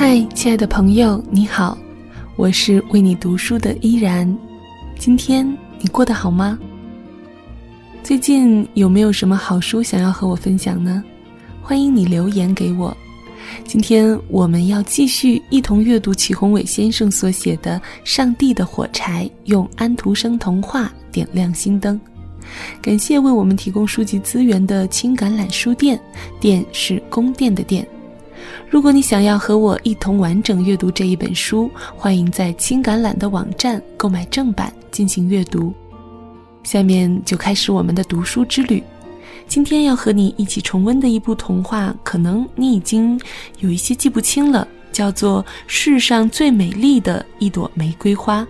嗨，亲爱的朋友，你好，我是为你读书的依然。今天你过得好吗？最近有没有什么好书想要和我分享呢？欢迎你留言给我。今天我们要继续一同阅读祁宏伟先生所写的《上帝的火柴》，用安徒生童话点亮心灯。感谢为我们提供书籍资源的青橄榄书店，店是宫殿的店。如果你想要和我一同完整阅读这一本书，欢迎在青橄榄的网站购买正版进行阅读。下面就开始我们的读书之旅。今天要和你一起重温的一部童话，可能你已经有一些记不清了，叫做《世上最美丽的一朵玫瑰花》。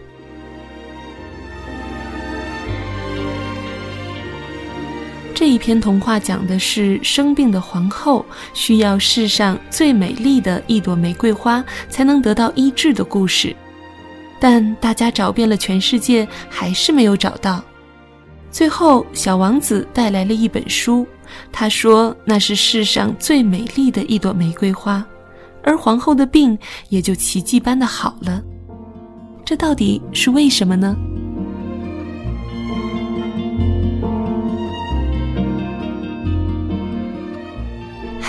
这一篇童话讲的是生病的皇后需要世上最美丽的一朵玫瑰花才能得到医治的故事，但大家找遍了全世界还是没有找到。最后，小王子带来了一本书，他说那是世上最美丽的一朵玫瑰花，而皇后的病也就奇迹般的好了。这到底是为什么呢？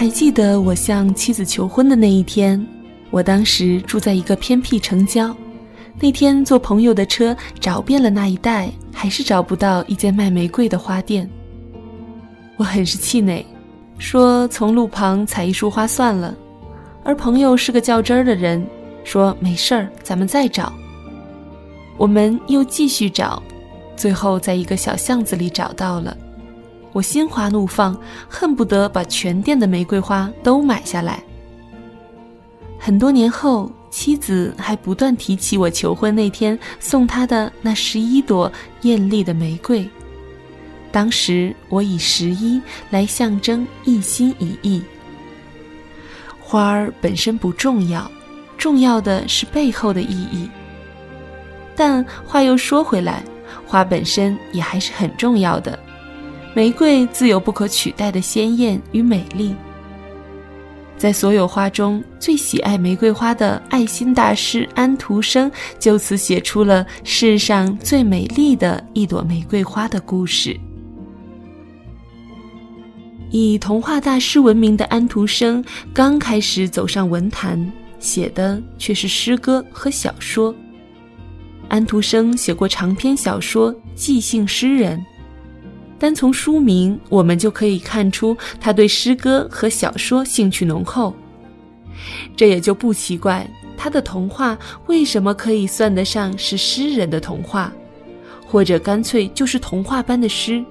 还记得我向妻子求婚的那一天，我当时住在一个偏僻城郊。那天坐朋友的车找遍了那一带，还是找不到一间卖玫瑰的花店。我很是气馁，说从路旁采一束花算了。而朋友是个较真儿的人，说没事儿，咱们再找。我们又继续找，最后在一个小巷子里找到了。我心花怒放，恨不得把全店的玫瑰花都买下来。很多年后，妻子还不断提起我求婚那天送她的那十一朵艳丽的玫瑰。当时我以十一来象征一心一意。花儿本身不重要，重要的是背后的意义。但话又说回来，花本身也还是很重要的。玫瑰自有不可取代的鲜艳与美丽。在所有花中最喜爱玫瑰花的爱心大师安徒生，就此写出了世上最美丽的一朵玫瑰花的故事。以童话大师闻名的安徒生，刚开始走上文坛，写的却是诗歌和小说。安徒生写过长篇小说《即兴诗人》。单从书名，我们就可以看出他对诗歌和小说兴趣浓厚。这也就不奇怪，他的童话为什么可以算得上是诗人的童话，或者干脆就是童话般的诗？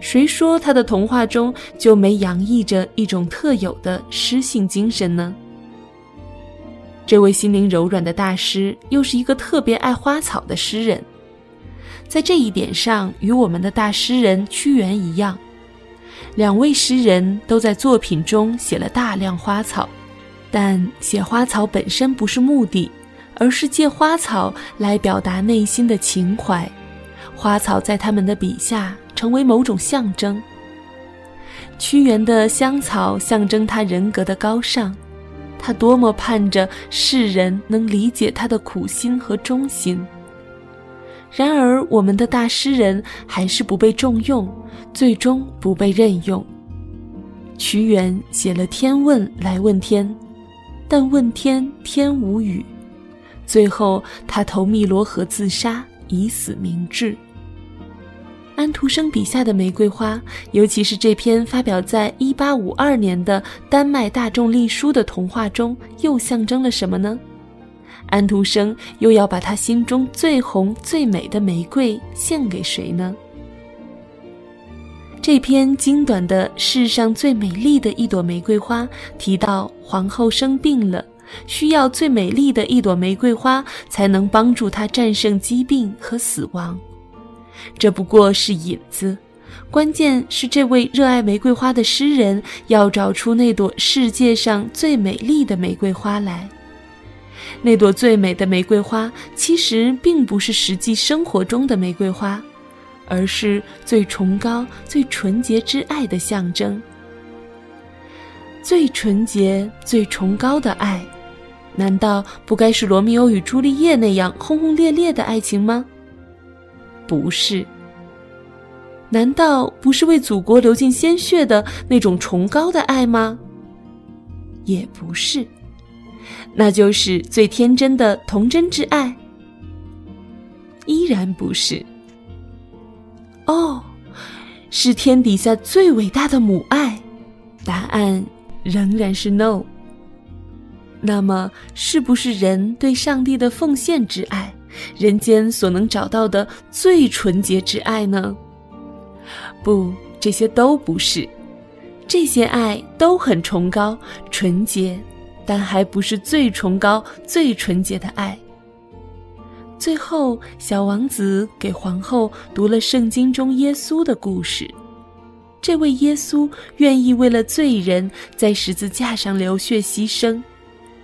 谁说他的童话中就没洋溢着一种特有的诗性精神呢？这位心灵柔软的大师，又是一个特别爱花草的诗人。在这一点上，与我们的大诗人屈原一样，两位诗人都在作品中写了大量花草，但写花草本身不是目的，而是借花草来表达内心的情怀。花草在他们的笔下成为某种象征。屈原的香草象征他人格的高尚，他多么盼着世人能理解他的苦心和忠心。然而，我们的大诗人还是不被重用，最终不被任用。屈原写了《天问》来问天，但问天天无语，最后他投汨罗河自杀，以死明志。安徒生笔下的玫瑰花，尤其是这篇发表在1852年的丹麦大众隶书的童话中，又象征了什么呢？安徒生又要把他心中最红最美的玫瑰献给谁呢？这篇精短的《世上最美丽的一朵玫瑰花》提到，皇后生病了，需要最美丽的一朵玫瑰花才能帮助她战胜疾病和死亡。这不过是引子，关键是这位热爱玫瑰花的诗人要找出那朵世界上最美丽的玫瑰花来。那朵最美的玫瑰花，其实并不是实际生活中的玫瑰花，而是最崇高、最纯洁之爱的象征。最纯洁、最崇高的爱，难道不该是罗密欧与朱丽叶那样轰轰烈烈的爱情吗？不是。难道不是为祖国流尽鲜血的那种崇高的爱吗？也不是。那就是最天真的童真之爱。依然不是。哦，是天底下最伟大的母爱。答案仍然是 no。那么，是不是人对上帝的奉献之爱，人间所能找到的最纯洁之爱呢？不，这些都不是。这些爱都很崇高、纯洁，但还不是最崇高、最纯洁的爱。最后，小王子给皇后读了圣经中耶稣的故事。这位耶稣愿意为了罪人在十字架上流血牺牲。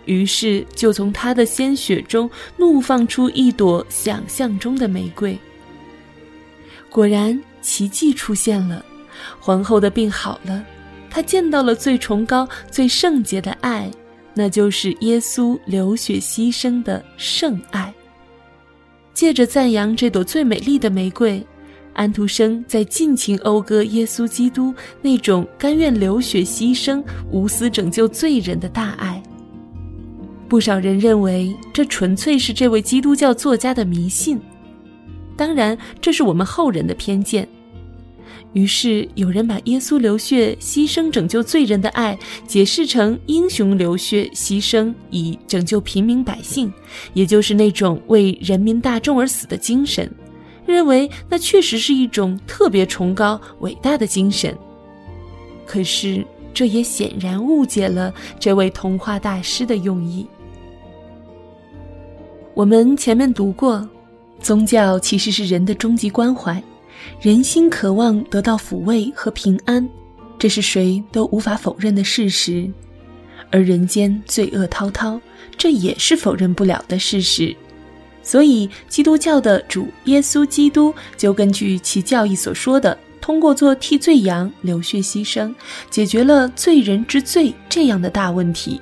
于是，就从他的鲜血中怒放出一朵想象中的玫瑰。果然，奇迹出现了，皇后的病好了，她见到了最崇高、最圣洁的爱，那就是耶稣流血牺牲的圣爱。借着赞扬这朵最美丽的玫瑰，安徒生在尽情讴歌耶稣基督那种甘愿流血牺牲、无私拯救罪人的大爱。不少人认为这纯粹是这位基督教作家的迷信，当然这是我们后人的偏见。于是有人把耶稣流血牺牲拯救罪人的爱解释成英雄流血牺牲以拯救平民百姓，也就是那种为人民大众而死的精神，认为那确实是一种特别崇高伟大的精神。可是这也显然误解了这位童话大师的用意。我们前面读过，宗教其实是人的终极关怀，人心渴望得到抚慰和平安，这是谁都无法否认的事实。而人间罪恶滔滔，这也是否认不了的事实。所以，基督教的主耶稣基督就根据其教义所说的，通过做替罪羊、流血牺牲，解决了罪人之罪这样的大问题。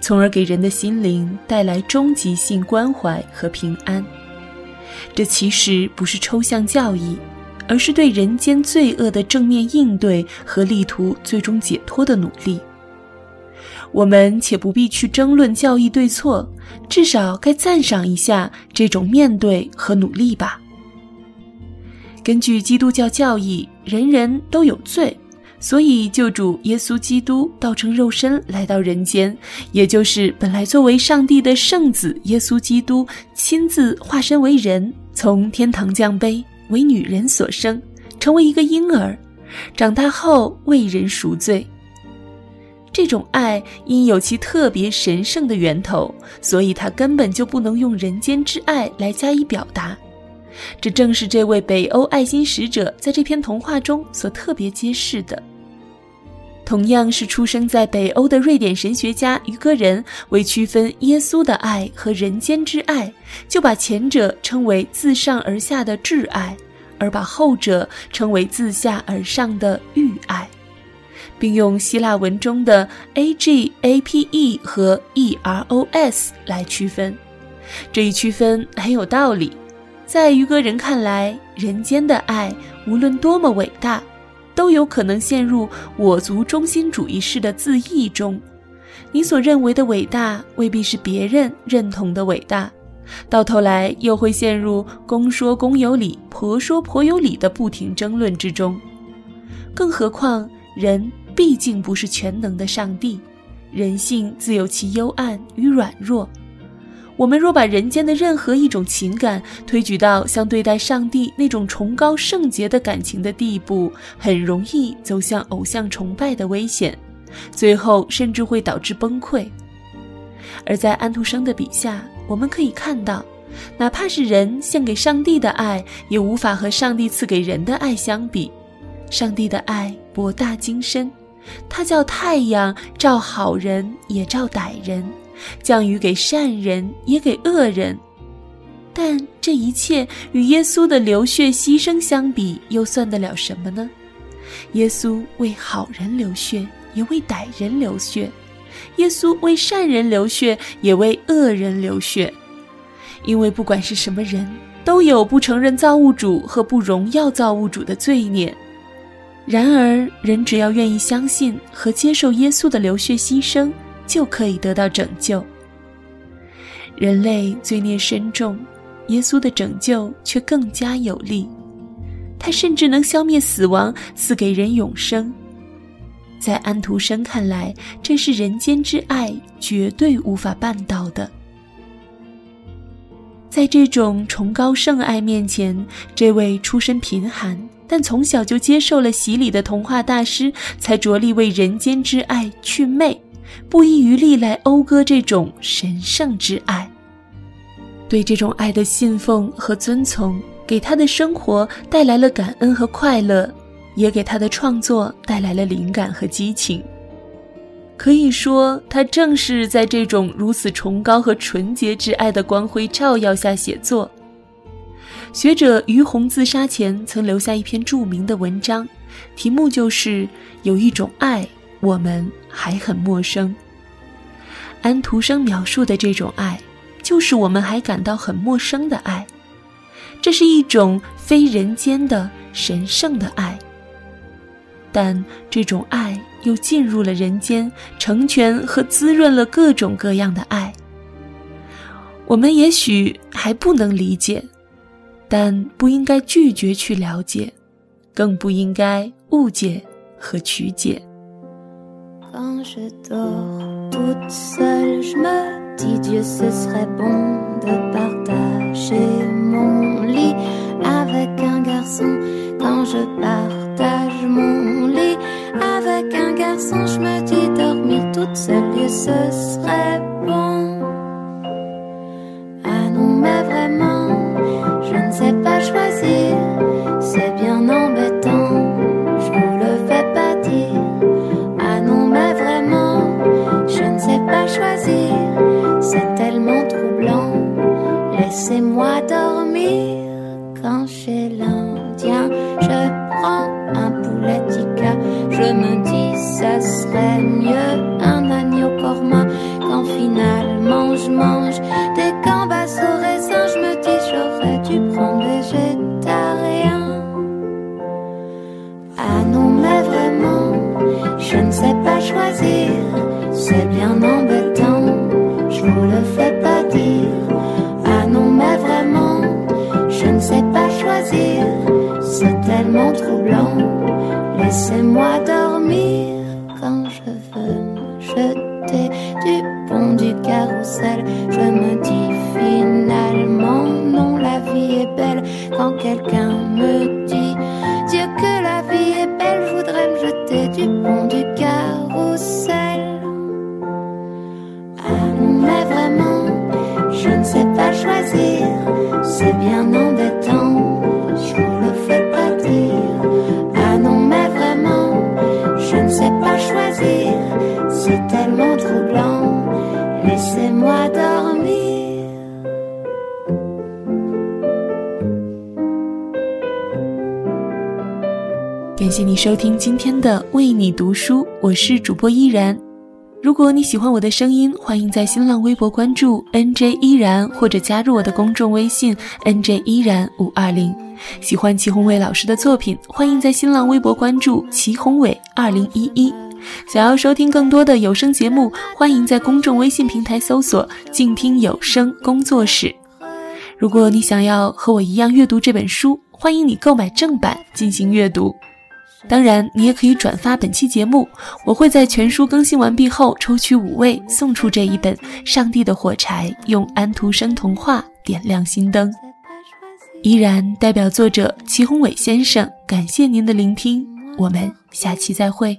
从而给人的心灵带来终极性关怀和平安。这其实不是抽象教义，而是对人间罪恶的正面应对和力图最终解脱的努力。我们且不必去争论教义对错，至少该赞赏一下这种面对和努力吧。根据基督教教义，人人都有罪。所以，救主耶稣基督道成肉身来到人间，也就是本来作为上帝的圣子耶稣基督亲自化身为人，从天堂降卑，为女人所生，成为一个婴儿，长大后为人赎罪。这种爱因有其特别神圣的源头，所以它根本就不能用人间之爱来加以表达。这正是这位北欧爱心使者在这篇童话中所特别揭示的。同样是出生在北欧的瑞典神学家于格人，为区分耶稣的爱和人间之爱，就把前者称为自上而下的挚爱，而把后者称为自下而上的欲爱，并用希腊文中的 a g a p e 和 e r o s 来区分。这一区分很有道理。在于格人看来，人间的爱无论多么伟大。都有可能陷入我族中心主义式的自义中，你所认为的伟大未必是别人认同的伟大，到头来又会陷入公说公有理，婆说婆有理的不停争论之中。更何况，人毕竟不是全能的上帝，人性自有其幽暗与软弱。我们若把人间的任何一种情感推举到像对待上帝那种崇高圣洁的感情的地步，很容易走向偶像崇拜的危险，最后甚至会导致崩溃。而在安徒生的笔下，我们可以看到，哪怕是人献给上帝的爱，也无法和上帝赐给人的爱相比。上帝的爱博大精深，它叫太阳照好人，也照歹人。降雨给善人，也给恶人，但这一切与耶稣的流血牺牲相比，又算得了什么呢？耶稣为好人流血，也为歹人流血，耶稣为善人流血，也为恶人流血。因为不管是什么人，都有不承认造物主和不荣耀造物主的罪孽。然而，人只要愿意相信和接受耶稣的流血牺牲，就可以得到拯救。人类罪孽深重，耶稣的拯救却更加有力。他甚至能消灭死亡，赐给人永生。在安徒生看来，这是人间之爱绝对无法办到的。在这种崇高圣爱面前，这位出身贫寒但从小就接受了洗礼的童话大师，才着力为人间之爱去魅，不遗余力来讴歌这种神圣之爱。对这种爱的信奉和遵从。给他的生活带来了感恩和快乐，也给他的创作带来了灵感和激情。可以说，他正是在这种如此崇高和纯洁之爱的光辉照耀下写作。学者于洪自杀前曾留下一篇著名的文章，题目就是“有一种爱，我们还很陌生”。安徒生描述的这种爱，就是我们还感到很陌生的爱。这是一种非人间的神圣的爱，但这种爱又进入了人间，成全和滋润了各种各样的爱。我们也许还不能理解，但不应该拒绝去了解，更不应该误解和曲解。Avec un garçon. Quand je partage mon lit avec un garçon, je me dis dormir toute seule et ce serait bon. Ah non, mais vraiment, je ne sais pas c'est bien embêtant, je vous le fais pas dire. Ah non mais vraiment je ne sais pas choisir, c'est tellement troublant. Laissez-moi dormir quand je veux me jeter du pont du carrousel. Je me dis finalement non, la vie est belle quand quelqu'un me dit Dieu que la vie est belle, je voudrais me jeter du pont c'est bien embêtant, je vous le fais pas dire. Ah non, mais vraiment, je ne sais pas choisir, c'est tellement troublant, laissez-moi dormir. 感谢你收听今天的为你读书，我是主播依然。如果你喜欢我的声音，欢迎在新浪微博关注 NJ 依然，或者加入我的公众微信 NJ 依然五二零。喜欢齐宏伟老师的作品，欢迎在新浪微博关注齐宏伟二零一一。想要收听更多的有声节目，欢迎在公众微信平台搜索“静听有声工作室”。如果你想要和我一样阅读这本书，欢迎你购买正版进行阅读。当然，你也可以转发本期节目，我会在全书更新完毕后抽取五位送出这一本《上帝的火柴》，用安徒生童话点亮心灯。依然代表作者齐宏伟先生，感谢您的聆听，我们下期再会。